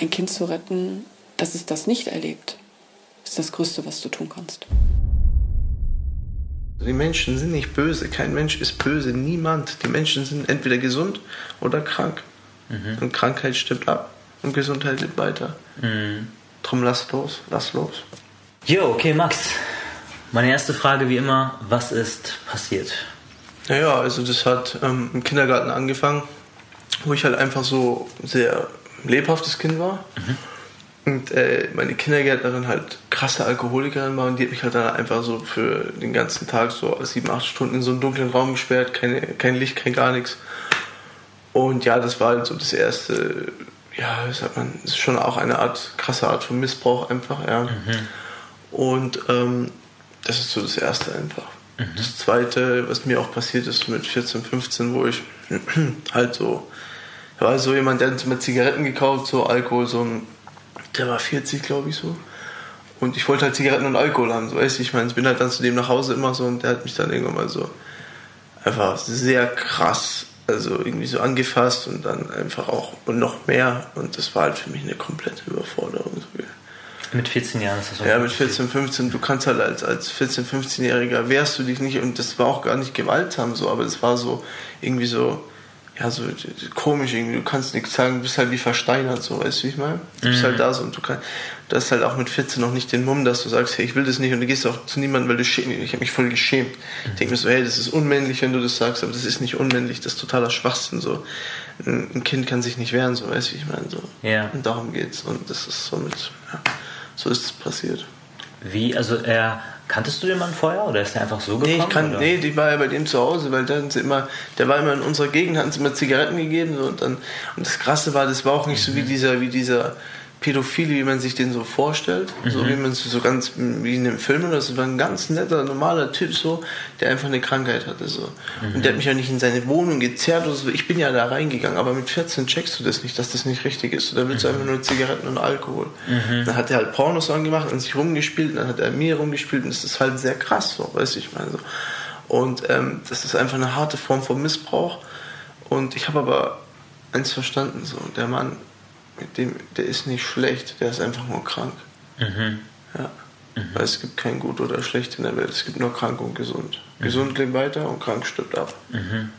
ein Kind zu retten, dass es das nicht erlebt, ist das Größte, was du tun kannst. Die Menschen sind nicht böse. Kein Mensch ist böse. Niemand. Die Menschen sind entweder gesund oder krank. Mhm. Und Krankheit stirbt ab und Gesundheit lebt weiter. Mhm. Drum lass los, lass los. Jo, okay, Max. Meine erste Frage wie immer: Was ist passiert? Naja, also das hat ähm, im Kindergarten angefangen, wo ich halt einfach so sehr lebhaftes Kind war. Mhm. Und äh, meine Kindergärtnerin halt krasse Alkoholikerin war und die hat mich halt dann einfach so für den ganzen Tag so sieben, acht Stunden in so einen dunklen Raum gesperrt, keine, kein Licht, kein gar nichts. Und ja, das war halt so das erste, ja, wie sagt man, ist schon auch eine Art, krasse Art von Missbrauch einfach, ja. Mhm. Und ähm, das ist so das erste einfach. Mhm. Das zweite, was mir auch passiert ist mit 14, 15, wo ich halt so, da war so jemand, der hat mir Zigaretten gekauft, so Alkohol, so ein der war 40, glaube ich, so. Und ich wollte halt Zigaretten und Alkohol haben, so weißt du. Ich meine, ich bin halt dann zu dem nach Hause immer so und der hat mich dann irgendwann mal so einfach sehr krass, also irgendwie so angefasst und dann einfach auch und noch mehr. Und das war halt für mich eine komplette Überforderung. So. Mit 14 Jahren ist das auch Ja, mit 14, 15. Du kannst halt als, als 14, 15-Jähriger wehrst du dich nicht und das war auch gar nicht gewaltsam so, aber es war so irgendwie so ja, so komisch irgendwie. Du kannst nichts sagen, du bist halt wie versteinert, so, weißt du, wie ich meine? Du bist halt mhm. da so und du kannst, du hast halt auch mit 14 noch nicht den Mumm, dass du sagst, hey, ich will das nicht und du gehst auch zu niemandem, weil du schämst. Ich habe mich voll geschämt. Ich denke mir so, hey, das ist unmännlich, wenn du das sagst, aber das ist nicht unmännlich, das ist totaler Schwachsinn, so. Ein Kind kann sich nicht wehren, so, weißt du, wie ich meine, so. Ja. Und darum geht's und das ist somit, ja, so ist es passiert. Wie, also er Kanntest du den Mann vorher oder ist der einfach so gekommen? Nee, ich kann, nee, die war ja bei dem zu Hause, weil dann sie immer, der war immer in unserer Gegend, hatten sie immer Zigaretten gegeben so, und dann und das Krasse war, das war auch nicht mhm. so wie mhm. dieser, wie dieser Pädophile, wie man sich den so vorstellt, mhm. so wie man es so ganz wie in den Filmen, das war ein ganz netter, normaler Typ so, der einfach eine Krankheit hatte so. Mhm. Und der hat mich ja nicht in seine Wohnung gezerrt oder so. Ich bin ja da reingegangen, aber mit 14 checkst du das nicht, dass das nicht richtig ist. Da willst du mhm. einfach nur Zigaretten und Alkohol. Mhm. Dann hat er halt Pornos angemacht und sich rumgespielt, und dann hat er mir rumgespielt und das ist halt sehr krass so, weißt du, ich meine so. Und ähm, das ist einfach eine harte Form von Missbrauch. Und ich habe aber eins verstanden, so, der Mann dem, der ist nicht schlecht, der ist einfach nur krank. Mhm. Ja. Mhm. Weil es gibt kein Gut oder Schlecht in der Welt, es gibt nur krank und gesund. Mhm. Gesund lebt weiter und krank stirbt ab. Mhm.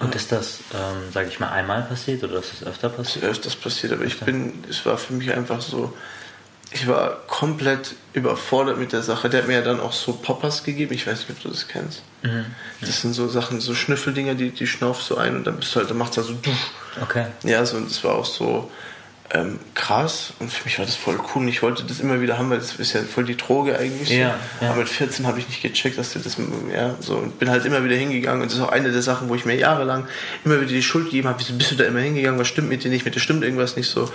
Und ja. ist das, ähm, sage ich mal, einmal passiert oder ist das öfter passiert? Es ist öfters passiert, aber ich bin, es war für mich einfach so, ich war komplett überfordert mit der Sache. Der hat mir ja dann auch so Poppers gegeben. Ich weiß nicht, ob du das kennst. Mhm. Das sind so Sachen, so Schnüffeldinger, die, die schnaufst so ein und dann bist du halt, dann macht er so. Okay. Ja, so, und das war auch so ähm, krass und für mich war das voll cool und ich wollte das immer wieder haben, weil das ist ja voll die Droge eigentlich. Ja, ja. Aber mit 14 habe ich nicht gecheckt, dass du das, ja, so und bin halt immer wieder hingegangen und das ist auch eine der Sachen, wo ich mir jahrelang immer wieder die Schuld gegeben habe, wieso bist du da immer hingegangen, was stimmt mit dir nicht, mit dir stimmt irgendwas nicht so.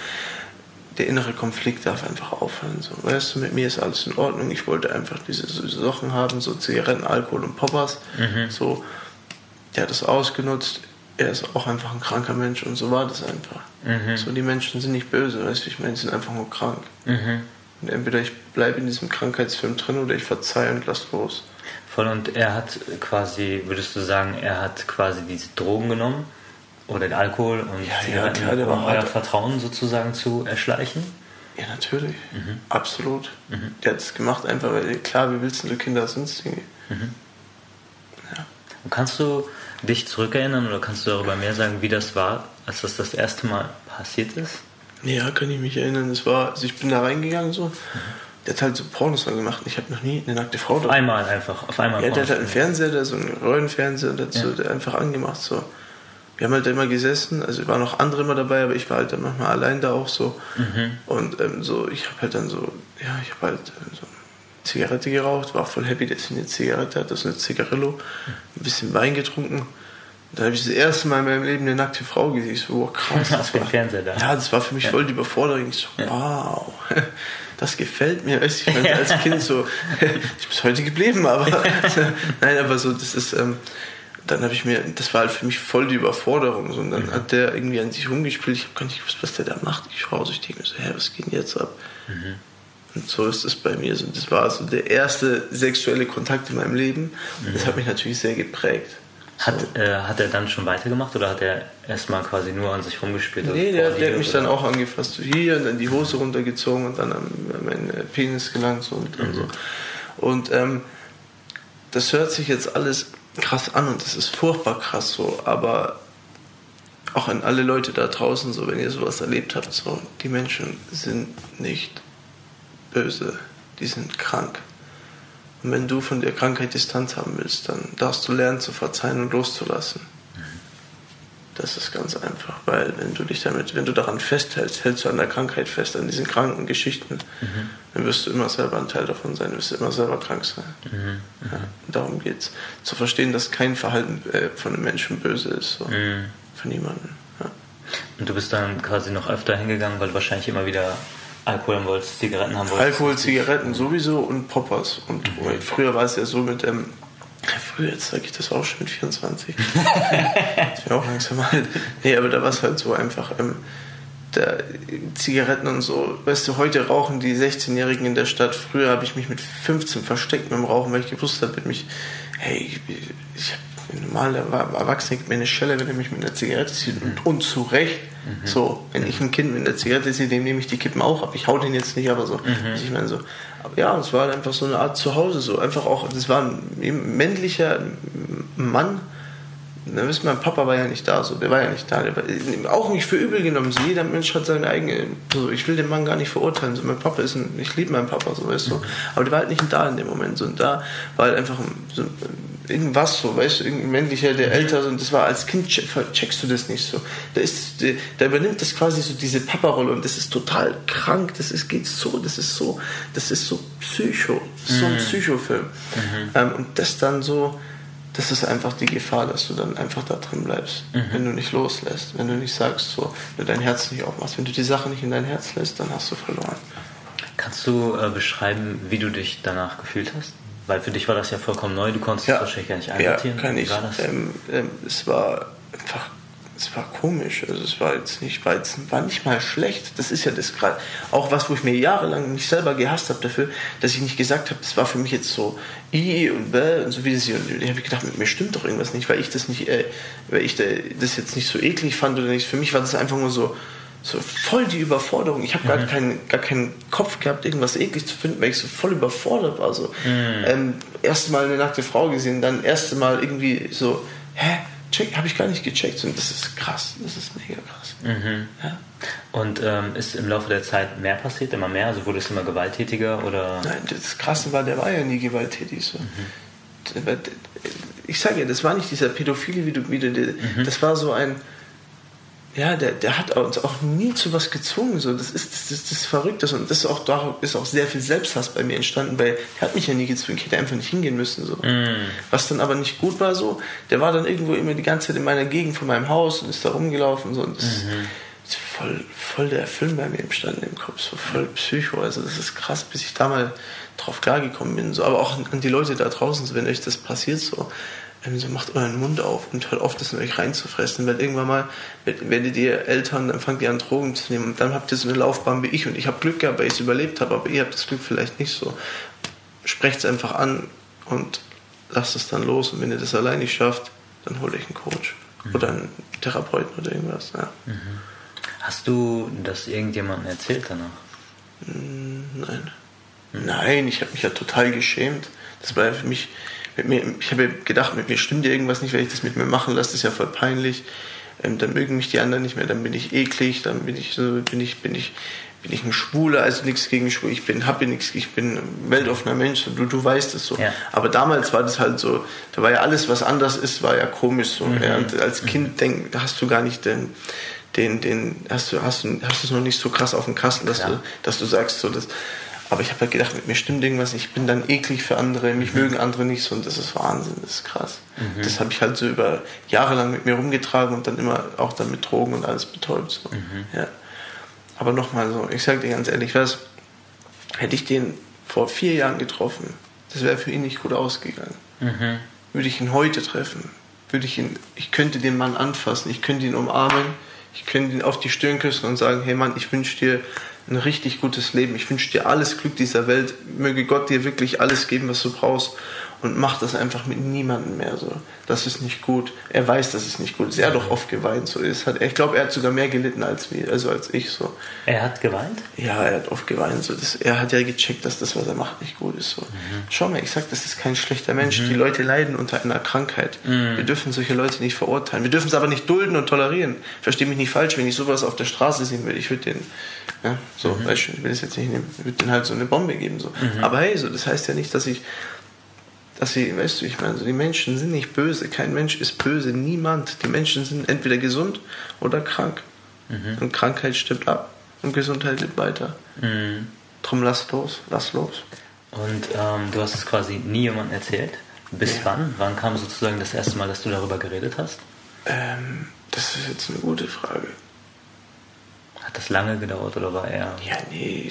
Der innere Konflikt darf einfach aufhören. So. Weißt du, mit mir ist alles in Ordnung. Ich wollte einfach diese, diese Sachen haben, so Zigaretten, Alkohol und Poppers. Mhm. So, der hat das ausgenutzt er ist auch einfach ein kranker Mensch und so war das einfach. Mhm. So, die Menschen sind nicht böse, weißt du, ich meine, sie sind einfach nur krank. Mhm. Und entweder ich bleibe in diesem Krankheitsfilm drin oder ich verzeihe und lass los. Voll, und er hat quasi, würdest du sagen, er hat quasi diese Drogen genommen oder den Alkohol und ja, ja, um euer Vertrauen sozusagen zu erschleichen? Ja, natürlich. Mhm. Absolut. Mhm. Der hat es gemacht, einfach weil, klar, wie willst du Kinder sonst irgendwie? Mhm. Ja. Und kannst du dich zurückerinnern oder kannst du darüber mehr sagen, wie das war, als das das erste Mal passiert ist? Ja, kann ich mich erinnern. Es war, also ich bin da reingegangen so. Mhm. Der hat halt so Pornos gemacht. Ich habe noch nie eine nackte Frau da. Einmal einfach, auf einmal. Ja, der hat halt einen Fernseher, der so einen Röhrenfernseher und dazu, ja. der einfach angemacht so. Wir haben halt immer gesessen, also waren noch andere immer dabei, aber ich war halt dann manchmal allein da auch so. Mhm. Und ähm, so, ich habe halt dann so, ja, ich habe halt äh, so Zigarette geraucht, war voll happy, dass ich eine Zigarette hatte, das ist eine Zigarillo, ein bisschen Wein getrunken. Da habe ich das erste Mal in meinem Leben eine nackte Frau gesehen. Ich so, wow, krass. Das war, Fernseher da. Ja, das war für mich ja. voll die Überforderung. Ich so, wow, das gefällt mir. Weißt ich meine, als Kind so, ich bin heute geblieben, aber nein, aber so, das ist, ähm, dann habe ich mir, das war halt für mich voll die Überforderung. So, und dann mhm. hat der irgendwie an sich rumgespielt. Ich habe gar nicht gewusst, was der da macht. Ich schaue so, ich denke mir so, hä, was geht denn jetzt ab? Mhm. Und so ist es bei mir. So, das war so der erste sexuelle Kontakt in meinem Leben. Und das hat mich natürlich sehr geprägt. Hat, so. äh, hat er dann schon weitergemacht oder hat er erstmal quasi nur an sich rumgespielt? Nee, der, der hat mich oder? dann auch angefasst, so hier und dann die Hose runtergezogen und dann an meinen Penis gelangt so und, mhm. so. Und ähm, das hört sich jetzt alles krass an und das ist furchtbar krass so, aber auch an alle Leute da draußen, so wenn ihr sowas erlebt habt, so die Menschen sind nicht böse, die sind krank. Und wenn du von der Krankheit Distanz haben willst, dann darfst du lernen zu verzeihen und loszulassen. Das ist ganz einfach, weil wenn du dich damit, wenn du daran festhältst, hältst du an der Krankheit fest, an diesen kranken Geschichten, mhm. dann wirst du immer selber ein Teil davon sein, wirst du immer selber krank sein. Mhm. Mhm. Ja, darum geht es. Zu verstehen, dass kein Verhalten äh, von einem Menschen böse ist. So. Mhm. Von niemandem. Ja. Und du bist dann quasi noch öfter hingegangen, weil du wahrscheinlich immer wieder Alkohol haben wolltest, Zigaretten haben wolltest? Alkohol, Zigaretten sowieso und Poppers. Und mhm. früher war es ja so mit dem. Ähm, früher, jetzt sage ich das auch schon mit 24. ich bin auch langsam alt. Nee, aber da war es halt so einfach. Ähm, der Zigaretten und so, weißt du, heute rauchen die 16-Jährigen in der Stadt. Früher habe ich mich mit 15 versteckt mit dem Rauchen, weil ich gewusst habe, mich, hey, ich, ich habe normal, der Erwachsene gibt mir eine Schelle, wenn er mich mit einer Zigarette sieht. Und, und zu Recht. Mhm. So, wenn ich ein Kind mit einer Zigarette sehe, dem nehme ich die Kippen auch ab. Ich hau den jetzt nicht, aber so. Mhm. Ich meine so. Aber ja, es war halt einfach so eine Art Zuhause. So einfach auch, das war ein männlicher Mann. Da wisst mein Papa war ja nicht da, so, der war ja nicht da. Der war auch nicht für übel genommen. So, jeder Mensch hat seine eigene. So, ich will den Mann gar nicht verurteilen. So, mein Papa ist ein, ich liebe meinen Papa, so weißt du. Mhm. Aber der war halt nicht da in dem Moment. So, und da war halt einfach so, irgendwas so, weißt du, irgendein männlicher, der älter ist und das war als Kind checkst du das nicht so. Da ist, da übernimmt das quasi so diese Papa-Rolle und das ist total krank, das ist, geht so, das ist so, das ist so Psycho, so ein mhm. Psychofilm. Mhm. Ähm, und das dann so, das ist einfach die Gefahr, dass du dann einfach da drin bleibst, mhm. wenn du nicht loslässt, wenn du nicht sagst so, wenn du dein Herz nicht aufmachst, wenn du die Sache nicht in dein Herz lässt, dann hast du verloren. Kannst du äh, beschreiben, wie du dich danach gefühlt hast? Weil für dich war das ja vollkommen neu, du konntest ja, es wahrscheinlich gar nicht einsortieren. Ja, kann ich. War ähm, ähm, es war einfach, es war komisch. Also es war jetzt nicht, war, jetzt, war nicht mal schlecht. Das ist ja das gerade, auch was, wo ich mir jahrelang mich selber gehasst habe dafür, dass ich nicht gesagt habe, das war für mich jetzt so i und bäh und so wie das hier. Und ich habe gedacht, mit mir stimmt doch irgendwas nicht, weil ich das nicht, äh, weil ich das jetzt nicht so eklig fand oder nicht. Für mich war das einfach nur so, so voll die Überforderung. Ich habe mhm. gar, keinen, gar keinen Kopf gehabt, irgendwas eklig zu finden, weil ich so voll überfordert war. So. Mhm. Ähm, erste Mal eine nackte Frau gesehen, dann erste Mal irgendwie so, hä? Check, habe ich gar nicht gecheckt. Und das ist krass, das ist mega krass. Mhm. Ja? Und ähm, ist im Laufe der Zeit mehr passiert, immer mehr? Also wurde es immer gewalttätiger oder? Nein, das Krasse war, der war ja nie gewalttätig. So. Mhm. Ich sage ja, das war nicht dieser Pädophile, wie du, wie du mhm. das war so ein, ja, der, der hat uns auch nie zu was gezwungen. So. Das ist das, das, das Verrückte. Und das ist auch, da ist auch sehr viel Selbsthass bei mir entstanden, weil der hat mich ja nie gezwungen. Ich hätte einfach nicht hingehen müssen. So. Mm. Was dann aber nicht gut war, so, der war dann irgendwo immer die ganze Zeit in meiner Gegend von meinem Haus und ist da rumgelaufen. So. Und das mhm. ist voll, voll der Film bei mir entstanden im Kopf. So voll Psycho. Also das ist krass, bis ich da mal drauf klargekommen bin. So. Aber auch an die Leute da draußen, so, wenn euch das passiert, so so macht euren Mund auf und hört auf, das in euch reinzufressen, weil irgendwann mal werdet ihr Eltern, dann fangt ihr an Drogen zu nehmen und dann habt ihr so eine Laufbahn wie ich und ich habe Glück gehabt, weil ich es überlebt habe, aber ihr habt das Glück vielleicht nicht so. Sprecht es einfach an und lasst es dann los und wenn ihr das allein nicht schafft, dann holt euch einen Coach mhm. oder einen Therapeuten oder irgendwas. Ja. Mhm. Hast du das irgendjemandem erzählt danach? Hm, nein. Mhm. Nein, ich habe mich ja total geschämt. Das war für mich mir, ich habe gedacht, mit mir stimmt ja irgendwas nicht, wenn ich das mit mir machen lasse, das ist ja voll peinlich. Ähm, dann mögen mich die anderen nicht mehr, dann bin ich eklig, dann bin ich so, bin ich, bin ich, bin ich ein Schwuler, also nichts gegen Schwule, ich bin, habe nichts, ich bin ein weltoffener Mensch, du, du weißt es so. Ja. Aber damals war das halt so, da war ja alles, was anders ist, war ja komisch so. Mhm. Ja, und als Kind denk, hast du gar nicht den, den, den, hast du, hast du, hast es noch nicht so krass auf dem Kasten, dass ja. du, dass du sagst so, das, aber ich habe halt gedacht, mit mir stimmt irgendwas, ich bin dann eklig für andere, mich mhm. mögen andere nicht so und das ist Wahnsinn, das ist krass. Mhm. Das habe ich halt so über Jahre lang mit mir rumgetragen und dann immer auch dann mit Drogen und alles betäubt. So. Mhm. Ja. Aber nochmal so, ich sage dir ganz ehrlich, was, hätte ich den vor vier Jahren getroffen, das wäre für ihn nicht gut ausgegangen. Mhm. Würde ich ihn heute treffen, würde ich ihn, ich könnte den Mann anfassen, ich könnte ihn umarmen, ich könnte ihn auf die Stirn küssen und sagen, hey Mann, ich wünsche dir ein richtig gutes Leben. Ich wünsche dir alles Glück dieser Welt. Möge Gott dir wirklich alles geben, was du brauchst. Und macht das einfach mit niemandem mehr so. Das ist nicht gut. Er weiß, das ist nicht gut. Er hat doch oft geweint. So. Es hat, ich glaube, er hat sogar mehr gelitten als, wir, also als ich. So. Er hat geweint? Ja, er hat oft geweint. So. Das, er hat ja gecheckt, dass das, was er macht, nicht gut ist. So. Mhm. Schau mal, ich sag, das ist kein schlechter Mensch. Mhm. Die Leute leiden unter einer Krankheit. Mhm. Wir dürfen solche Leute nicht verurteilen. Wir dürfen es aber nicht dulden und tolerieren. Verstehe mich nicht falsch, wenn ich sowas auf der Straße sehen würde. Ich würde den, ja, so, mhm. weißt du, ich will das jetzt nicht nehmen. Ich würde den halt so eine Bombe geben. So. Mhm. Aber hey, so, das heißt ja nicht, dass ich dass sie, weißt du, ich meine, so die Menschen sind nicht böse, kein Mensch ist böse, niemand. Die Menschen sind entweder gesund oder krank. Mhm. Und Krankheit stirbt ab und Gesundheit lebt weiter. Mhm. Drum lass los, lass los. Und ähm, du hast es quasi nie jemandem erzählt? Bis ja. wann? Wann kam sozusagen das erste Mal, dass du darüber geredet hast? Ähm, das ist jetzt eine gute Frage. Hat das lange gedauert oder war er? Ja, nee,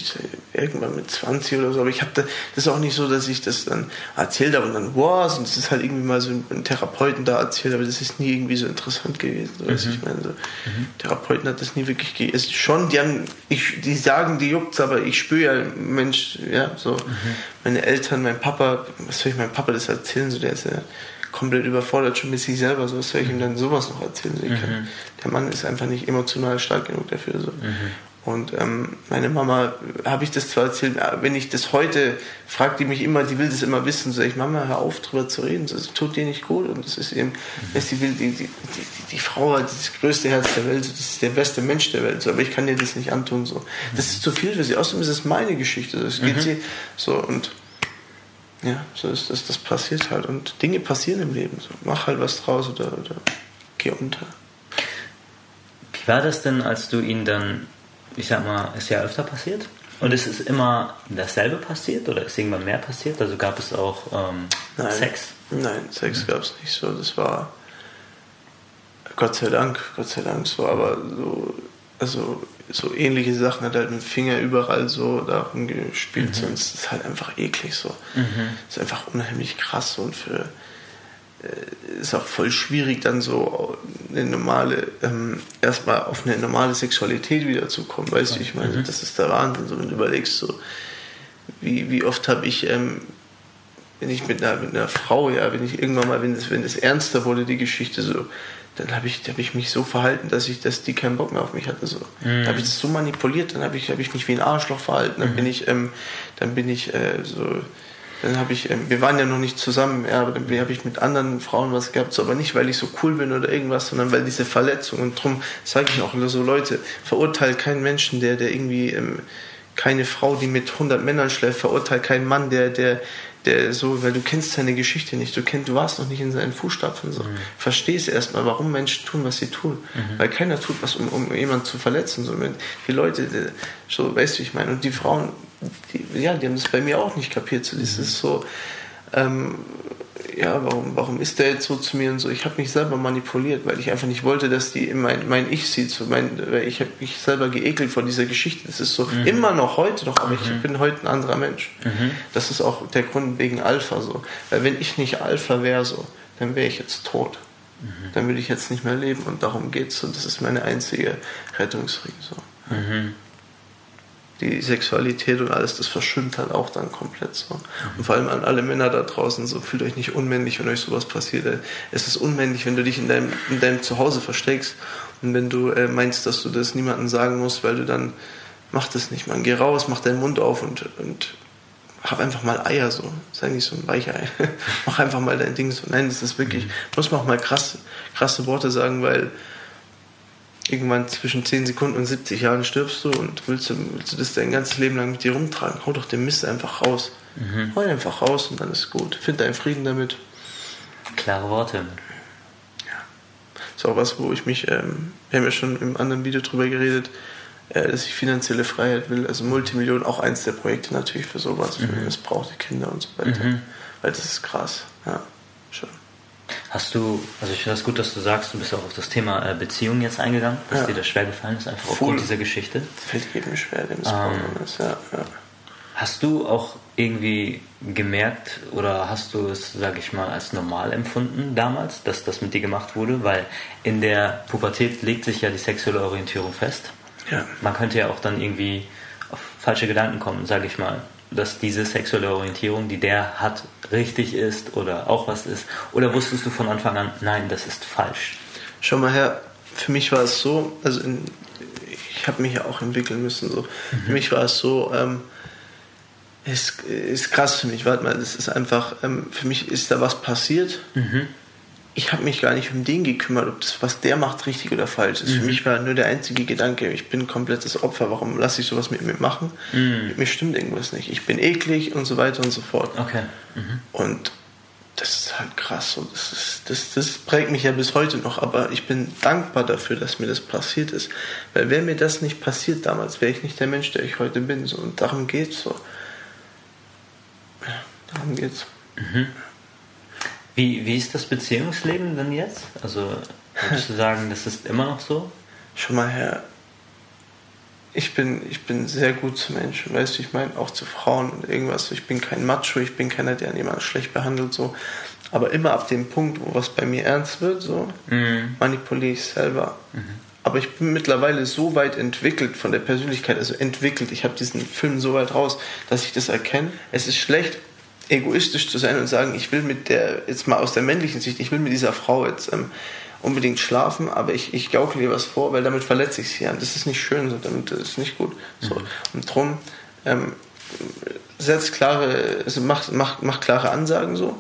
irgendwann mit 20 oder so. Aber ich habe da, das ist auch nicht so, dass ich das dann erzählt habe und dann, wow, und das ist halt irgendwie mal so ein Therapeuten da erzählt, aber das ist nie irgendwie so interessant gewesen. Mhm. Ich meine, so, mhm. Therapeuten hat das nie wirklich gegeben. Schon, die haben, ich, die sagen, die juckt's, aber ich spüre ja, Mensch, ja, so, mhm. meine Eltern, mein Papa, was soll ich meinem Papa das erzählen? So, der ist ja komplett überfordert schon mit sich selber. So was soll ich ihm dann sowas noch erzählen? So, mhm. der Mann ist einfach nicht emotional stark genug dafür. So. Mhm. Und ähm, meine Mama, habe ich das zwar erzählt, wenn ich das heute, fragt die mich immer, die will das immer wissen, so ich, Mama, hör auf drüber zu reden, das tut dir nicht gut. Und das ist eben, mhm. die, will, die, die, die, Frau hat das größte Herz der Welt, das ist der beste Mensch der Welt, so, aber ich kann dir das nicht antun. So. Das ist zu viel für sie. Außerdem ist es meine Geschichte. Das geht mhm. sie so und ja, so ist das, das passiert halt. Und Dinge passieren im Leben. So. Mach halt was draus oder, oder geh unter. Wie war das denn, als du ihn dann, ich sag mal, ist ja öfter passiert? Und ist es immer dasselbe passiert oder ist irgendwann mehr passiert? Also gab es auch ähm, Nein. Sex? Nein, Sex mhm. gab es nicht so. Das war Gott sei Dank, Gott sei Dank so, aber so, also so ähnliche Sachen hat halt mit dem Finger überall so darum gespielt, mhm. sonst ist es halt einfach eklig so. Mhm. Ist einfach unheimlich krass und für äh, ist auch voll schwierig dann so eine normale ähm, erstmal auf eine normale Sexualität wiederzukommen, weißt du, ich meine, mhm. das ist der Wahnsinn, so wenn du überlegst so wie, wie oft habe ich ähm, wenn ich mit einer, mit einer Frau, ja, wenn ich irgendwann mal, wenn das, wenn das ernster wurde, die Geschichte so, dann habe ich, hab ich mich so verhalten, dass ich, dass die keinen Bock mehr auf mich hatte. So. Mhm. Dann habe ich das so manipuliert, dann habe ich, hab ich mich wie ein Arschloch verhalten, dann mhm. bin ich, ähm, dann bin ich äh, so, dann habe ich, ähm, wir waren ja noch nicht zusammen, ja, aber dann habe ich mit anderen Frauen was gehabt, so, aber nicht, weil ich so cool bin oder irgendwas, sondern weil diese Verletzung und darum sage ich auch so, Leute, verurteilt keinen Menschen, der, der irgendwie, ähm, keine Frau, die mit 100 Männern schläft, verurteilt keinen Mann, der, der, der so, weil du kennst seine Geschichte nicht, du kennst, du warst noch nicht in seinen Fußstapfen so. Mhm. Verstehst erstmal, warum Menschen tun, was sie tun. Mhm. Weil keiner tut was, um, um jemanden zu verletzen. So. Die Leute, die, so, weißt du, ich meine, und die Frauen, die, ja, die haben das bei mir auch nicht kapiert. So, das mhm. ist so, ähm, ja, warum, warum ist der jetzt so zu mir und so? Ich habe mich selber manipuliert, weil ich einfach nicht wollte, dass die mein, mein Ich sieht. So mein, ich habe mich selber geekelt vor dieser Geschichte. Das ist so mhm. immer noch heute noch, aber mhm. ich bin heute ein anderer Mensch. Mhm. Das ist auch der Grund wegen Alpha so. Weil wenn ich nicht Alpha wäre so, dann wäre ich jetzt tot. Mhm. Dann würde ich jetzt nicht mehr leben und darum geht's so. Das ist meine einzige Rettungsring so. Mhm die Sexualität und alles, das verschwimmt halt auch dann komplett so. Und vor allem an alle Männer da draußen, so fühlt euch nicht unmännlich, wenn euch sowas passiert. Es ist unmännlich, wenn du dich in deinem, in deinem Zuhause versteckst und wenn du äh, meinst, dass du das niemandem sagen musst, weil du dann, mach das nicht, man, geh raus, mach deinen Mund auf und, und hab einfach mal Eier so. Sei nicht so ein Weichei. mach einfach mal dein Ding so. Nein, das ist wirklich, muss man auch mal krass, krasse Worte sagen, weil irgendwann zwischen 10 Sekunden und 70 Jahren stirbst du und willst du, willst du das dein ganzes Leben lang mit dir rumtragen. Hau doch den Mist einfach raus. Mhm. Hau ihn einfach raus und dann ist gut. Find deinen Frieden damit. Klare Worte. Ja. Ist auch was, wo ich mich, ähm, wir haben ja schon im anderen Video drüber geredet, äh, dass ich finanzielle Freiheit will. Also Multimillionen, auch eins der Projekte natürlich für sowas, für mhm. missbrauchte Kinder und so weiter. Mhm. Weil das ist krass. Ja, schon. Hast du, also ich finde das gut, dass du sagst, du bist auch auf das Thema äh, Beziehung jetzt eingegangen, dass ja. dir das schwer gefallen ist, einfach aufgrund dieser Geschichte. Fällt jedem schwer, dem es ähm, ist, ja, ja. Hast du auch irgendwie gemerkt oder hast du es, sage ich mal, als normal empfunden damals, dass das mit dir gemacht wurde? Weil in der Pubertät legt sich ja die sexuelle Orientierung fest. Ja. Man könnte ja auch dann irgendwie auf falsche Gedanken kommen, sage ich mal. Dass diese sexuelle Orientierung, die der hat, richtig ist oder auch was ist? Oder wusstest du von Anfang an, nein, das ist falsch? Schau mal her, für mich war es so, also in, ich habe mich ja auch entwickeln müssen. So. Mhm. Für mich war es so, ähm, ist, ist krass für mich, warte mal, das ist einfach, ähm, für mich ist da was passiert. Mhm. Ich habe mich gar nicht um den gekümmert, ob das, was der macht, richtig oder falsch ist. Mhm. Für mich war nur der einzige Gedanke, ich bin ein komplettes Opfer, warum lasse ich sowas mit mir machen? Mhm. Mit mir stimmt irgendwas nicht. Ich bin eklig und so weiter und so fort. Okay. Mhm. Und das ist halt krass. Und das, ist, das, das prägt mich ja bis heute noch. Aber ich bin dankbar dafür, dass mir das passiert ist. Weil wäre mir das nicht passiert damals, wäre ich nicht der Mensch, der ich heute bin. So. Und darum geht es so. Ja, darum geht's. Mhm. Wie, wie ist das Beziehungsleben denn jetzt? Also würdest du sagen, das ist immer noch so? Schon mal her. Ich bin, ich bin sehr gut zu Menschen, weißt du, ich meine, auch zu Frauen und irgendwas. Ich bin kein Macho, ich bin keiner, der jemanden schlecht behandelt, so. Aber immer ab dem Punkt, wo was bei mir ernst wird, so, mhm. manipuliere ich selber. Mhm. Aber ich bin mittlerweile so weit entwickelt von der Persönlichkeit, also entwickelt. Ich habe diesen Film so weit raus, dass ich das erkenne. Es ist schlecht, egoistisch zu sein und sagen, ich will mit der, jetzt mal aus der männlichen Sicht, ich will mit dieser Frau jetzt ähm, unbedingt schlafen, aber ich, ich gaukle ihr was vor, weil damit verletze ich sie. Ja. Das ist nicht schön, so, damit das ist nicht gut. So. Mhm. Und drum ähm, setzt klare, also macht, macht, macht klare Ansagen so.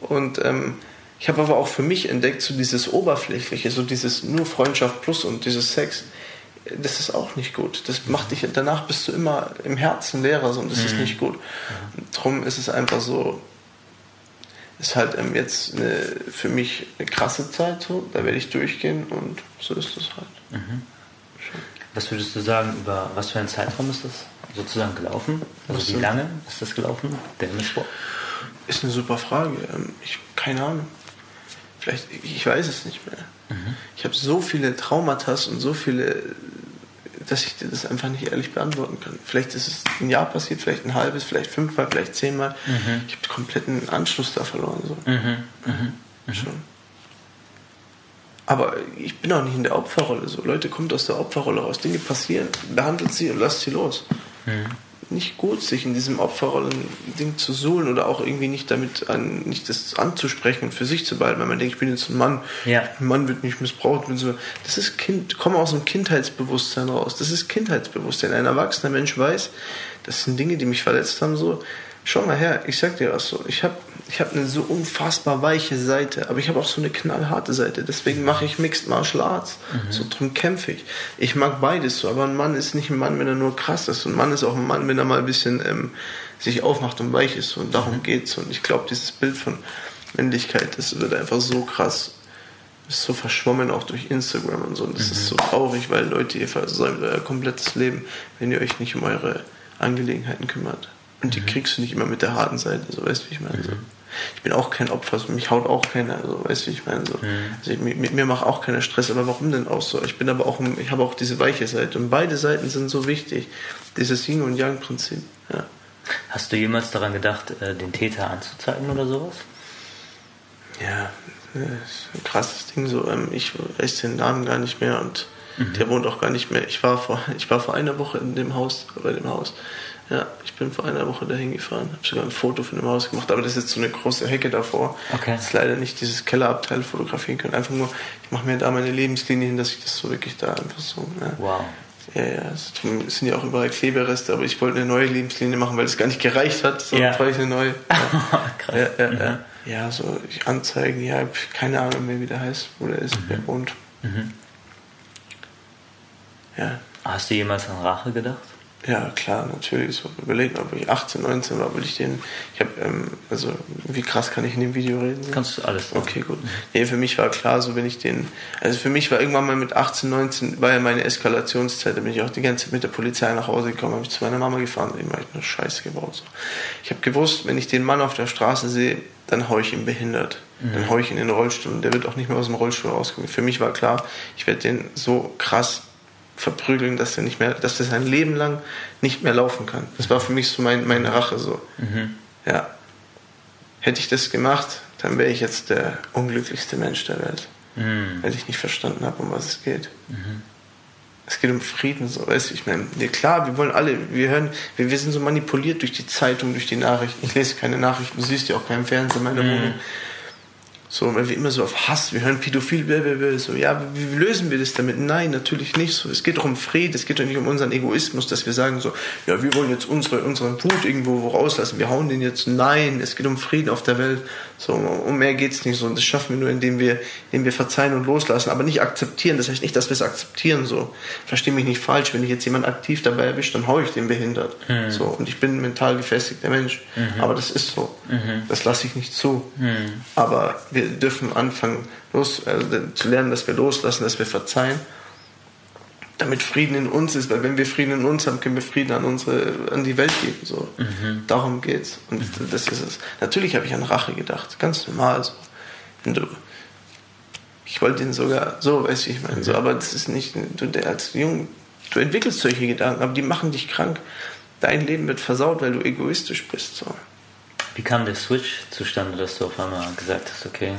Und ähm, ich habe aber auch für mich entdeckt, so dieses Oberflächliche, so dieses nur Freundschaft plus und dieses Sex, das ist auch nicht gut. Das macht dich, danach bist du immer im Herzen leerer so, und das mhm. ist nicht gut. Und darum ist es einfach so, ist halt ähm, jetzt eine, für mich eine krasse Zeit, so. da werde ich durchgehen und so ist es halt. Mhm. Was würdest du sagen, über was für einen Zeitraum ist das sozusagen gelaufen? Also wie lange ist das gelaufen, der Missbrauch? Ist eine super Frage. Ähm, ich keine Ahnung. Vielleicht, ich weiß es nicht mehr. Mhm. Ich habe so viele Traumata und so viele, dass ich dir das einfach nicht ehrlich beantworten kann. Vielleicht ist es ein Jahr passiert, vielleicht ein halbes, vielleicht fünfmal, vielleicht zehnmal. Mhm. Ich habe kompletten Anschluss da verloren. So. Mhm. mhm. mhm. Schon. Aber ich bin auch nicht in der Opferrolle. So, Leute, kommt aus der Opferrolle raus. Dinge passieren, behandelt sie und lasst sie los. Nicht gut, sich in diesem Opferrollen-Ding zu suhlen oder auch irgendwie nicht damit an, nicht das anzusprechen und für sich zu behalten, weil man denkt, ich bin jetzt ein Mann, ja. ein Mann wird nicht missbraucht. Und so. Das ist Kind, komm aus dem Kindheitsbewusstsein raus. Das ist Kindheitsbewusstsein. Ein erwachsener Mensch weiß, das sind Dinge, die mich verletzt haben, so. Schau mal her, ich sag dir was so. Ich habe ich hab eine so unfassbar weiche Seite, aber ich habe auch so eine knallharte Seite. Deswegen mache ich Mixed Martial Arts. Mhm. So drum kämpfe ich. Ich mag beides so, aber ein Mann ist nicht ein Mann, wenn er nur krass ist. Ein Mann ist auch ein Mann, wenn er mal ein bisschen ähm, sich aufmacht und weich ist. Und darum mhm. geht's. Und ich glaube, dieses Bild von Männlichkeit, das wird einfach so krass ist so verschwommen auch durch Instagram und so. Und das mhm. ist so traurig, weil Leute, ihr versäumt euer komplettes Leben, wenn ihr euch nicht um eure Angelegenheiten kümmert. Und die mhm. kriegst du nicht immer mit der harten Seite, so weißt du, wie ich meine. So. Mhm. Ich bin auch kein Opfer, so, mich haut auch keiner, so weißt du, wie ich meine. So. Mhm. Also ich, mit, mit, mir macht auch keiner Stress, aber warum denn auch so? Ich bin aber auch, ich habe auch diese weiche Seite und beide Seiten sind so wichtig. Dieses Yin und Yang Prinzip. Ja. Hast du jemals daran gedacht, äh, den Täter anzuzeigen oder sowas? Ja, das ist ein krasses Ding. So, ähm, ich weiß den Namen gar nicht mehr und mhm. der wohnt auch gar nicht mehr. Ich war vor, ich war vor einer Woche in dem Haus, bei dem Haus. Ja, ich bin vor einer Woche dahin gefahren, habe sogar ein Foto von dem Haus gemacht, aber das ist jetzt so eine große Hecke davor. Okay. Ist leider nicht dieses Kellerabteil fotografieren können. Einfach nur, ich mache mir da meine Lebenslinie hin, dass ich das so wirklich da einfach so. Ja. Wow. Ja, ja, es sind ja auch überall Klebereste, aber ich wollte eine neue Lebenslinie machen, weil es gar nicht gereicht hat. So ja. brauche ich eine neue. Ja. Krass. Ja, ja, mhm. ja. ja, so Anzeigen, ja, keine Ahnung mehr, wie der heißt, wo der ist, mhm. wer wohnt. Mhm. Ja. Hast du jemals an Rache gedacht? Ja, klar, natürlich. So überlegen, ob ich 18, 19 war, will ich den. Ich habe, ähm, also wie krass kann ich in dem Video reden? Kannst du alles. Sagen. Okay, gut. Nee, für mich war klar, so wenn ich den. Also für mich war irgendwann mal mit 18, 19 war ja meine Eskalationszeit. Da bin ich auch die ganze Zeit mit der Polizei nach Hause gekommen, habe ich zu meiner Mama gefahren, die habe ich eine Scheiße gebaut. So. Ich habe gewusst, wenn ich den Mann auf der Straße sehe, dann hau ich ihn behindert. Mhm. Dann hau ich ihn in den Rollstuhl und der wird auch nicht mehr aus dem Rollstuhl rauskommen. Für mich war klar, ich werde den so krass verprügeln, dass er nicht mehr, dass er sein Leben lang nicht mehr laufen kann. Das war für mich so mein, meine Rache so. Mhm. Ja. Hätte ich das gemacht, dann wäre ich jetzt der unglücklichste Mensch der Welt. Mhm. Weil ich nicht verstanden habe, um was es geht. Mhm. Es geht um Frieden, so, weißt du, ich meine, ja, klar, wir wollen alle, wir hören, wir, wir sind so manipuliert durch die Zeitung, durch die Nachrichten. Ich lese keine Nachrichten, du siehst ja auch keinen Fernseher in meiner mhm. Wohnung. So, weil wir immer so auf Hass, wir hören pädophil, blablabla, so, ja, wie, lösen wir das damit? Nein, natürlich nicht so. Es geht doch um Frieden, es geht doch nicht um unseren Egoismus, dass wir sagen so, ja, wir wollen jetzt unsere, unseren Wut irgendwo rauslassen, wir hauen den jetzt. Nein, es geht um Frieden auf der Welt. So, um mehr geht es nicht so. Und das schaffen wir nur, indem wir, indem wir verzeihen und loslassen, aber nicht akzeptieren. Das heißt nicht, dass wir es akzeptieren, so. Verstehe mich nicht falsch, wenn ich jetzt jemand aktiv dabei erwische, dann haue ich den behindert. Mhm. So, und ich bin ein mental gefestigter Mensch. Mhm. Aber das ist so. Mhm. Das lasse ich nicht zu. Mhm. Aber wir dürfen anfangen, los, also zu lernen, dass wir loslassen, dass wir verzeihen, damit Frieden in uns ist, weil wenn wir Frieden in uns haben, können wir Frieden an unsere, an die Welt geben. So. Mhm. Darum geht's. Und mhm. das ist es. Natürlich habe ich an Rache gedacht, ganz normal. So. Wenn du, ich wollte ihn sogar so, weiß ich, ich meine, so, aber das ist nicht, du als Jung, du entwickelst solche Gedanken, aber die machen dich krank. Dein Leben wird versaut, weil du egoistisch bist. So. Wie kam der Switch zustande, dass du auf einmal gesagt hast, okay,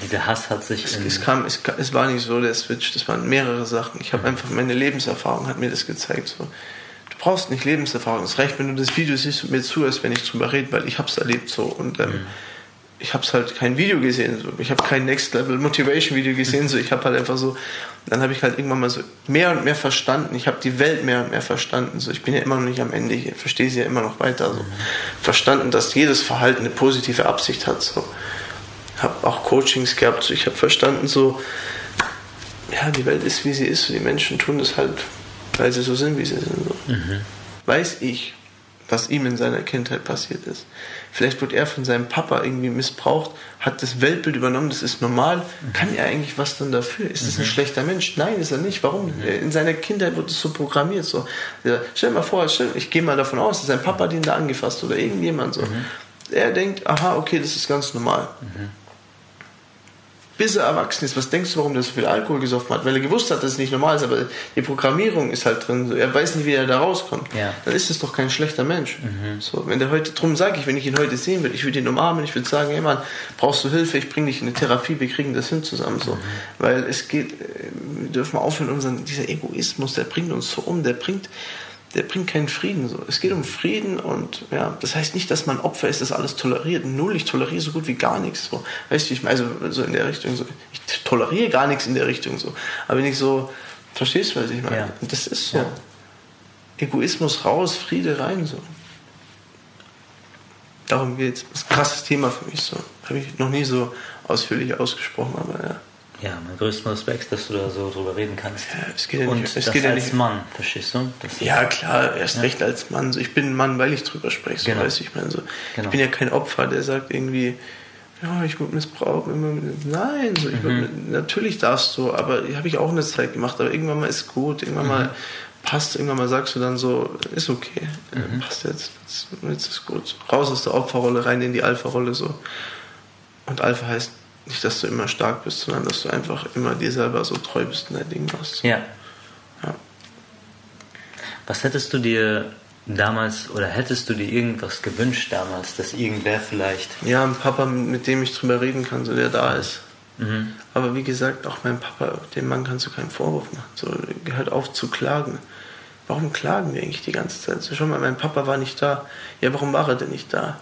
dieser Hass hat sich. Es, es, kam, es, es, war nicht so der Switch, das waren mehrere Sachen. Ich habe mhm. einfach meine Lebenserfahrung hat mir das gezeigt. So. Du brauchst nicht Lebenserfahrung. Es reicht, wenn du das Video siehst und mir zuhörst, wenn ich drüber rede, weil ich habe es erlebt so. Und ähm, mhm. Ich habe es halt kein Video gesehen. So. Ich habe kein Next Level Motivation Video gesehen. So. Ich habe halt einfach so. Dann habe ich halt irgendwann mal so mehr und mehr verstanden. Ich habe die Welt mehr und mehr verstanden. So. Ich bin ja immer noch nicht am Ende. Ich verstehe sie ja immer noch weiter. So. Verstanden, dass jedes Verhalten eine positive Absicht hat. So habe auch Coachings gehabt. Ich habe verstanden, so, ja, die Welt ist, wie sie ist. Und die Menschen tun das halt, weil sie so sind, wie sie sind. So. Mhm. Weiß ich, was ihm in seiner Kindheit passiert ist. Vielleicht wurde er von seinem Papa irgendwie missbraucht, hat das Weltbild übernommen, das ist normal. Mhm. Kann er eigentlich was dann dafür? Ist das ein mhm. schlechter Mensch? Nein, ist er nicht. Warum? Mhm. In seiner Kindheit wurde es so programmiert. So. Ja, stell dir mal vor, stell, ich gehe mal davon aus, dass sein Papa den da angefasst oder irgendjemand so. Mhm. Er denkt, aha, okay, das ist ganz normal. Bis er erwachsen ist, was denkst du, warum der so viel Alkohol gesoffen hat? Weil er gewusst hat, dass es nicht normal ist, aber die Programmierung ist halt drin. Er weiß nicht, wie er da rauskommt. Ja. Dann ist es doch kein schlechter Mensch. Mhm. So, wenn der heute, drum sage ich, wenn ich ihn heute sehen würde, ich würde ihn umarmen, ich würde sagen, hey Mann, brauchst du Hilfe, ich bringe dich in eine Therapie, wir kriegen das hin zusammen. So. Mhm. Weil es geht, äh, wir dürfen aufhören, unseren, dieser Egoismus, der bringt uns so um, der bringt, der bringt keinen Frieden. So. Es geht um Frieden und ja, das heißt nicht, dass man Opfer ist, das alles toleriert. Null, ich toleriere so gut wie gar nichts. So. Weißt du, ich meine, also so in der Richtung, so. ich toleriere gar nichts in der Richtung. So. Aber wenn ich so, verstehst du, was ich meine? Ja. Und das ist so. Ja. Egoismus raus, Friede rein. So. Darum geht es. Das ist ein krasses Thema für mich. So. Habe ich noch nie so ausführlich ausgesprochen, aber ja. Ja, mein größten Respekt, dass du da so drüber reden kannst. Ja, es geht ja Und nicht, es das geht als ja Mann, verstehst du? ja, klar, erst ja. recht als Mann. Ich bin ein Mann, weil ich drüber spreche. So, genau. weiß ich, meine, so. Genau. Ich bin ja kein Opfer, der sagt irgendwie, ja, ich wurde missbraucht. Nein, so, mhm. natürlich darfst du, aber habe ich auch eine Zeit gemacht. Aber irgendwann mal ist gut, irgendwann mhm. mal passt, irgendwann mal sagst du dann so, ist okay, mhm. passt jetzt, jetzt, jetzt ist gut. Raus aus der Opferrolle, rein in die Alpha-Rolle so. Und Alpha heißt nicht, dass du immer stark bist, sondern dass du einfach immer dir selber so treu bist in dein Ding machst. Ja. ja. Was hättest du dir damals oder hättest du dir irgendwas gewünscht damals, dass irgendwer vielleicht. Ja, ein Papa, mit dem ich drüber reden kann, so der da ist. Mhm. Aber wie gesagt, auch mein Papa, dem Mann kannst du keinen Vorwurf machen. So, gehört auf zu klagen. Warum klagen wir eigentlich die ganze Zeit? So, schon mal, mein Papa war nicht da. Ja, warum war er denn nicht da?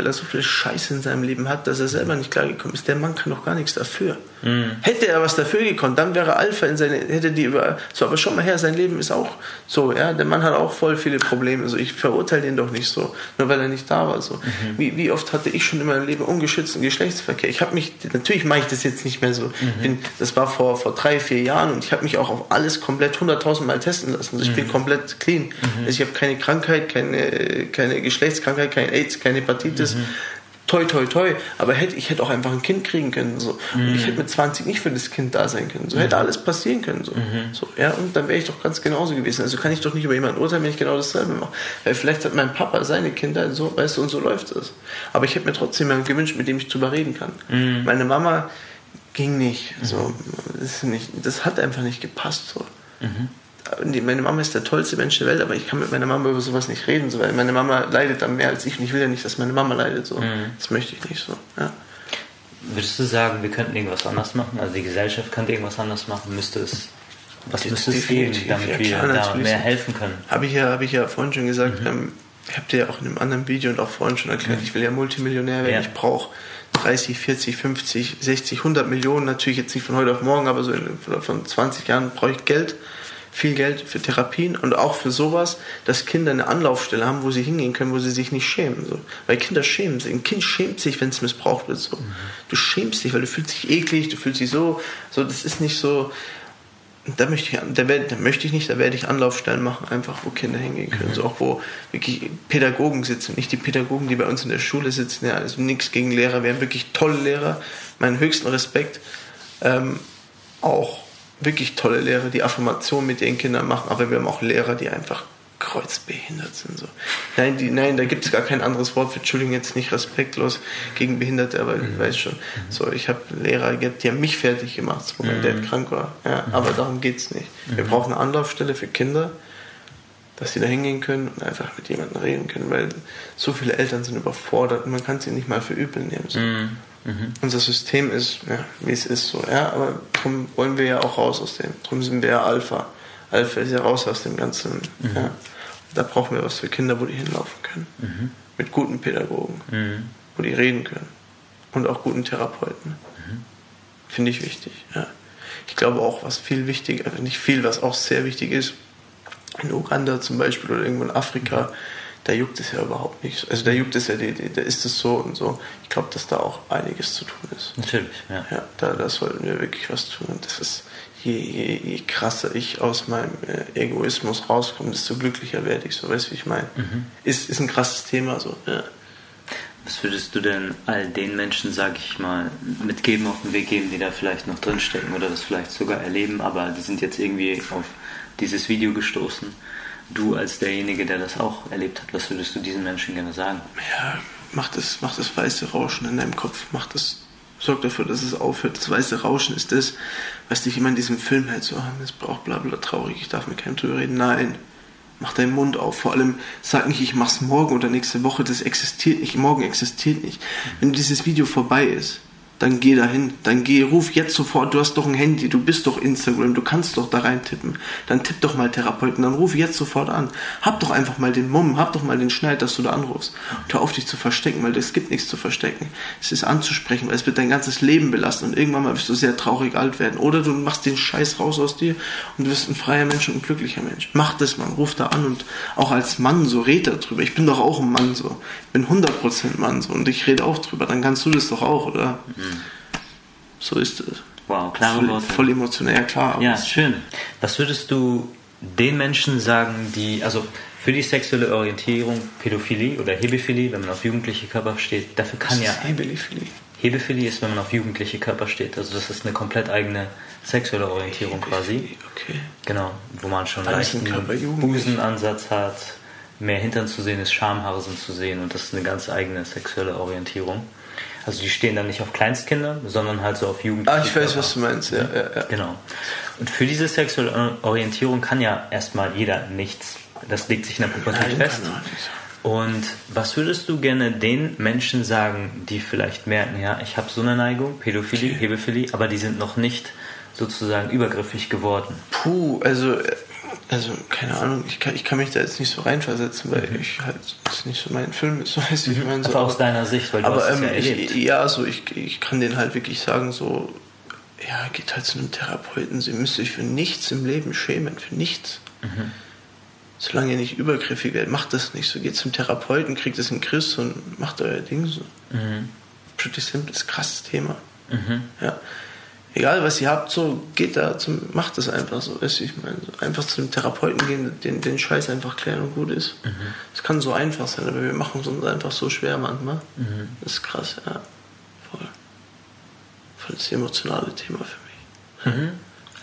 Weil er so viel Scheiße in seinem Leben hat, dass er selber nicht klargekommen ist. Der Mann kann doch gar nichts dafür. Mhm. Hätte er was dafür gekonnt, dann wäre Alpha in seine, hätte die über, so, aber schon mal her, sein Leben ist auch so, ja, der Mann hat auch voll viele Probleme, also ich verurteile ihn doch nicht so, nur weil er nicht da war, so. Mhm. Wie, wie oft hatte ich schon in meinem Leben ungeschützten Geschlechtsverkehr? Ich habe mich, natürlich mache ich das jetzt nicht mehr so, mhm. bin, das war vor, vor drei, vier Jahren und ich habe mich auch auf alles komplett hunderttausend Mal testen lassen, also ich bin mhm. komplett clean. Mhm. Also ich habe keine Krankheit, keine, keine Geschlechtskrankheit, kein AIDS, keine Hepatitis, Hepatitis. Mhm. Toi, toi, toi. Aber hätte, ich hätte auch einfach ein Kind kriegen können. So. Mhm. Und ich hätte mit 20 nicht für das Kind da sein können. So hätte mhm. alles passieren können. So. Mhm. So, ja, und dann wäre ich doch ganz genauso gewesen. Also kann ich doch nicht über jemanden urteilen, wenn ich genau dasselbe mache. Weil vielleicht hat mein Papa seine Kinder so, weißt du, und so läuft es. Aber ich hätte mir trotzdem jemanden gewünscht, mit dem ich drüber reden kann. Mhm. Meine Mama ging nicht. So. Mhm. Das, nicht. das hat einfach nicht gepasst. So. Mhm meine Mama ist der tollste Mensch der Welt, aber ich kann mit meiner Mama über sowas nicht reden, so, weil meine Mama leidet dann mehr als ich und ich will ja nicht, dass meine Mama leidet. So. Mhm. Das möchte ich nicht so. Ja. Würdest du sagen, wir könnten irgendwas anders machen? Also die Gesellschaft könnte irgendwas anders machen? Müsste es Was müsste es geben, damit ja, wir da mehr helfen können? Habe ich, ja, hab ich ja vorhin schon gesagt. Mhm. Ähm, ich habe dir ja auch in einem anderen Video und auch vorhin schon erklärt, mhm. ich will ja Multimillionär werden. Ja. Ich brauche 30, 40, 50, 60, 100 Millionen. Natürlich jetzt nicht von heute auf morgen, aber so in, von 20 Jahren brauche ich Geld viel Geld für Therapien und auch für sowas, dass Kinder eine Anlaufstelle haben, wo sie hingehen können, wo sie sich nicht schämen. So. Weil Kinder schämen sich. Ein Kind schämt sich, wenn es missbraucht wird. So. Mhm. Du schämst dich, weil du fühlst dich eklig, du fühlst dich so. So, das ist nicht so. Da möchte ich, da, da möchte ich nicht, da werde ich Anlaufstellen machen, einfach wo Kinder hingehen können. Mhm. So auch wo wirklich Pädagogen sitzen, nicht die Pädagogen, die bei uns in der Schule sitzen. Ja, also nichts gegen Lehrer, wir haben wirklich tolle Lehrer, meinen höchsten Respekt. Ähm, auch wirklich tolle Lehrer, die Affirmation mit ihren Kindern machen, aber wir haben auch Lehrer, die einfach kreuzbehindert sind. So. Nein, die, nein, da gibt es gar kein anderes Wort für Entschuldigung, jetzt nicht respektlos gegen Behinderte, aber mhm. ich weiß schon. So, ich habe Lehrer gehabt, die haben mich fertig gemacht, wo mein mhm. Dad krank war. Ja, mhm. Aber darum geht es nicht. Wir mhm. brauchen eine Anlaufstelle für Kinder, dass sie da hingehen können und einfach mit jemandem reden können, weil so viele Eltern sind überfordert und man kann sie nicht mal für übel nehmen. So. Mhm. Unser System ist, ja, wie es ist so, ja, aber darum wollen wir ja auch raus aus dem. Darum sind wir ja Alpha. Alpha ist ja raus aus dem Ganzen. Mhm. Ja. Da brauchen wir was für Kinder, wo die hinlaufen können. Mhm. Mit guten Pädagogen, mhm. wo die reden können. Und auch guten Therapeuten. Mhm. Finde ich wichtig, ja. Ich glaube auch, was viel wichtiger, nicht viel, was auch sehr wichtig ist, in Uganda zum Beispiel oder irgendwo in Afrika, mhm da juckt es ja überhaupt nicht. Also da juckt es ja, da ist es so und so. Ich glaube, dass da auch einiges zu tun ist. Natürlich, ja. Ja, da, da sollten wir wirklich was tun. Und das ist, je, je, je krasser ich aus meinem äh, Egoismus rauskomme, desto glücklicher werde ich. So, weißt du, wie ich meine? Mhm. Ist, ist ein krasses Thema so, ja. Was würdest du denn all den Menschen, sag ich mal, mitgeben, auf den Weg geben, die da vielleicht noch drinstecken oder das vielleicht sogar erleben, aber die sind jetzt irgendwie auf dieses Video gestoßen? Du als derjenige, der das auch erlebt hat, was würdest du diesen Menschen gerne sagen? Ja, mach das, mach das weiße Rauschen in deinem Kopf, mach das, sorg dafür, dass es aufhört. Das weiße Rauschen ist das, was dich immer in diesem Film hält, so, ah, es braucht bla bla traurig, ich darf mit keinem drüber reden. Nein, mach deinen Mund auf. Vor allem sag nicht, ich mach's morgen oder nächste Woche, das existiert nicht, morgen existiert nicht. Wenn dieses Video vorbei ist, dann geh dahin, dann geh, ruf jetzt sofort, du hast doch ein Handy, du bist doch Instagram, du kannst doch da rein tippen. Dann tipp doch mal Therapeuten, dann ruf jetzt sofort an. Hab doch einfach mal den Mumm, hab doch mal den Schneid, dass du da anrufst. Und hör auf dich zu verstecken, weil es gibt nichts zu verstecken. Es ist anzusprechen, weil es wird dein ganzes Leben belasten und irgendwann mal wirst du sehr traurig alt werden. Oder du machst den Scheiß raus aus dir und du wirst ein freier Mensch und ein glücklicher Mensch. Mach das, man, ruf da an und auch als Mann so red darüber. Ich bin doch auch ein Mann so. Ich bin 100% Mann so und ich rede auch drüber. Dann kannst du das doch auch, oder? Mhm. So ist es. Wow, klare voll, Worte. Voll emotionell, klar. Ja, schön. Was würdest du den Menschen sagen, die, also für die sexuelle Orientierung, Pädophilie oder Hebephilie, wenn man auf jugendliche Körper steht, dafür kann Was ja. Ist Hebephilie? Hebephilie ist, wenn man auf jugendliche Körper steht. Also das ist eine komplett eigene sexuelle Orientierung quasi. Okay. Genau, wo man schon einen leichten Busenansatz hat, mehr Hintern zu sehen ist, Schamhaare sind zu sehen und das ist eine ganz eigene sexuelle Orientierung. Also die stehen dann nicht auf Kleinstkinder, sondern halt so auf Jugendliche. Ah, ich weiß, was du meinst, ja, ja, ja. Genau. Und für diese sexuelle Orientierung kann ja erstmal jeder nichts. Das legt sich in der Pubertät fest. Und was würdest du gerne den Menschen sagen, die vielleicht merken, ja, ich habe so eine Neigung, Pädophilie, okay. Hebephilie, aber die sind noch nicht sozusagen übergriffig geworden? Puh, also also keine Ahnung, ich kann, ich kann mich da jetzt nicht so reinversetzen, weil mhm. ich halt, das ist nicht so mein Film ist, so heißt ich meine. So, aber aus deiner Sicht, weil du aber, hast ähm, ja erlebt. Ich, ja, so ich, ich kann denen halt wirklich sagen, so, ja, geht halt zu einem Therapeuten, sie müsst euch für nichts im Leben schämen, für nichts. Mhm. Solange ihr nicht übergriffig werdet, macht das nicht so. Geht zum Therapeuten, kriegt es in Christ und macht euer Ding so. Mhm. Pretty simple, ist krasses Thema. Mhm. Ja egal was ihr habt, so geht da zum, macht das einfach so. Weißt du, ich meine, so einfach zu einem Therapeuten gehen, den, den Scheiß einfach klären und gut ist. Es mhm. kann so einfach sein, aber wir machen es uns einfach so schwer manchmal. Mhm. Das ist krass, ja. Voll. Voll das emotionale Thema für mich. Mhm.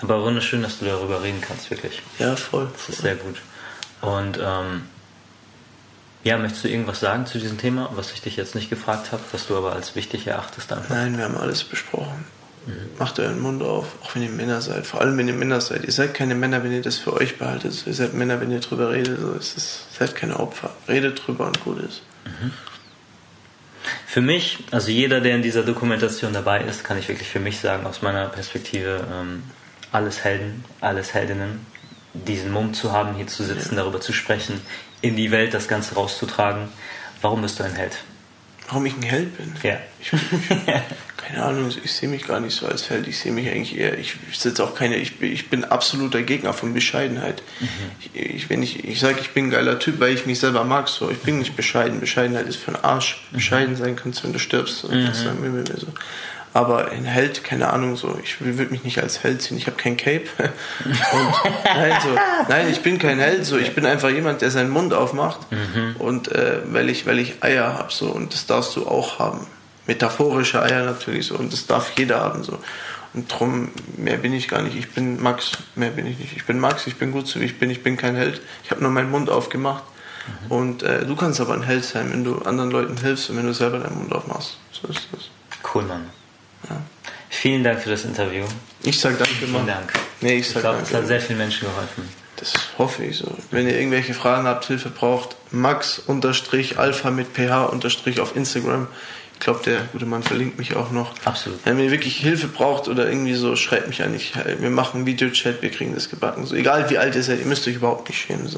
Aber wunderschön, dass du darüber reden kannst, wirklich. Ja, voll. Das ist sehr gut. Und ähm, ja, möchtest du irgendwas sagen zu diesem Thema, was ich dich jetzt nicht gefragt habe, was du aber als wichtig erachtest? Einfach? Nein, wir haben alles besprochen. Macht euren Mund auf, auch wenn ihr Männer seid. Vor allem, wenn ihr Männer seid. Ihr seid keine Männer, wenn ihr das für euch behaltet. Ihr seid Männer, wenn ihr drüber redet. So, es ist, ihr seid keine Opfer. Redet drüber und gut ist. Mhm. Für mich, also jeder, der in dieser Dokumentation dabei ist, kann ich wirklich für mich sagen, aus meiner Perspektive, ähm, alles Helden, alles Heldinnen, diesen Mumm zu haben, hier zu sitzen, ja. darüber zu sprechen, in die Welt das Ganze rauszutragen. Warum bist du ein Held? Warum ich ein Held bin? Ja. Ich, keine Ahnung, ich sehe mich gar nicht so als Held. Ich sehe mich eigentlich eher, ich, ich sitze auch keine, ich, ich bin absoluter Gegner von Bescheidenheit. Mhm. Ich, ich, wenn ich, ich sage, ich bin ein geiler Typ, weil ich mich selber mag, so. Ich bin nicht bescheiden. Bescheidenheit ist für einen Arsch. Mhm. Bescheiden sein kannst, wenn du stirbst. So. Mhm. Das sagen wir mir so. Aber ein Held, keine Ahnung, so, ich würde mich nicht als Held sehen. Ich habe kein Cape. Und, nein, so, nein, ich bin kein Held, so, ich bin einfach jemand, der seinen Mund aufmacht. Mhm. Und äh, weil, ich, weil ich Eier habe, so, und das darfst du auch haben. Metaphorische Eier natürlich, so, und das darf jeder haben, so. Und drum, mehr bin ich gar nicht. Ich bin Max, mehr bin ich nicht. Ich bin Max, ich bin gut so wie ich bin. Ich bin kein Held. Ich habe nur meinen Mund aufgemacht. Mhm. Und äh, du kannst aber ein Held sein, wenn du anderen Leuten hilfst und wenn du selber deinen Mund aufmachst. So ist das. Cool, Mann. Vielen Dank für das Interview. Ich sag danke, Mann. Vielen Dank. Nee, ich, ich glaube, es hat sehr vielen Menschen geholfen. Das hoffe ich so. Wenn ihr irgendwelche Fragen habt, Hilfe braucht, max-alpha mit ph- auf Instagram. Ich glaube, der gute Mann verlinkt mich auch noch. Absolut. Wenn ihr wirklich Hilfe braucht oder irgendwie so, schreibt mich an. Ich, wir machen Videochat, wir kriegen das gebacken. So, egal wie alt ihr seid, ihr müsst euch überhaupt nicht schämen. So.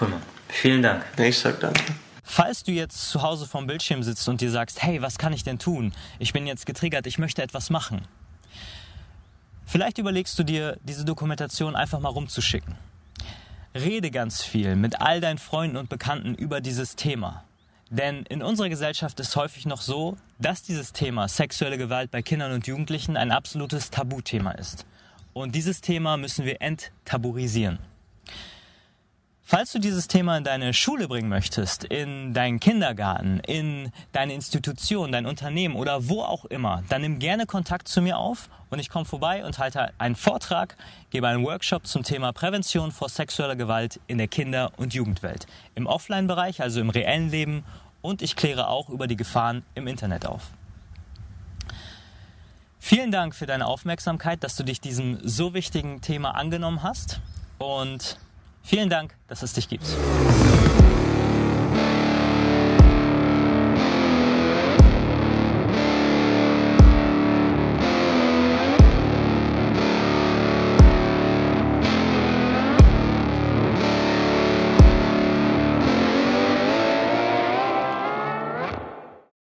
Cool, Mann. Vielen Dank. Nee, ich sag danke. Falls du jetzt zu Hause vorm Bildschirm sitzt und dir sagst, hey, was kann ich denn tun? Ich bin jetzt getriggert, ich möchte etwas machen. Vielleicht überlegst du dir, diese Dokumentation einfach mal rumzuschicken. Rede ganz viel mit all deinen Freunden und Bekannten über dieses Thema. Denn in unserer Gesellschaft ist häufig noch so, dass dieses Thema sexuelle Gewalt bei Kindern und Jugendlichen ein absolutes Tabuthema ist. Und dieses Thema müssen wir enttabuisieren. Falls du dieses Thema in deine Schule bringen möchtest, in deinen Kindergarten, in deine Institution, dein Unternehmen oder wo auch immer, dann nimm gerne Kontakt zu mir auf und ich komme vorbei und halte einen Vortrag, gebe einen Workshop zum Thema Prävention vor sexueller Gewalt in der Kinder- und Jugendwelt. Im Offline-Bereich, also im reellen Leben und ich kläre auch über die Gefahren im Internet auf. Vielen Dank für deine Aufmerksamkeit, dass du dich diesem so wichtigen Thema angenommen hast und Vielen Dank, dass es dich gibt.